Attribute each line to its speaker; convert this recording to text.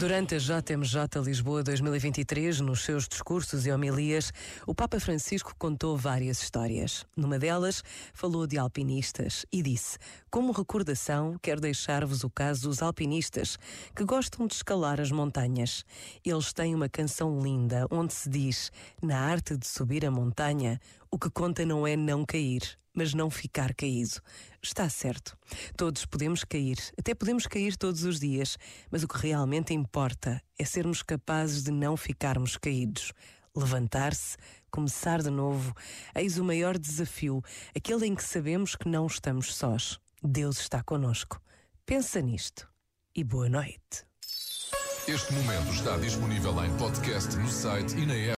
Speaker 1: Durante a JMJ Lisboa 2023, nos seus discursos e homilias, o Papa Francisco contou várias histórias. Numa delas, falou de alpinistas e disse: Como recordação, quero deixar-vos o caso dos alpinistas que gostam de escalar as montanhas. Eles têm uma canção linda onde se diz: Na arte de subir a montanha, o que conta não é não cair, mas não ficar caído. Está certo. Todos podemos cair, até podemos cair todos os dias, mas o que realmente importa é sermos capazes de não ficarmos caídos. Levantar-se, começar de novo, eis o maior desafio, aquele em que sabemos que não estamos sós. Deus está conosco. Pensa nisto e boa noite.
Speaker 2: Este momento está disponível em podcast no site e na app.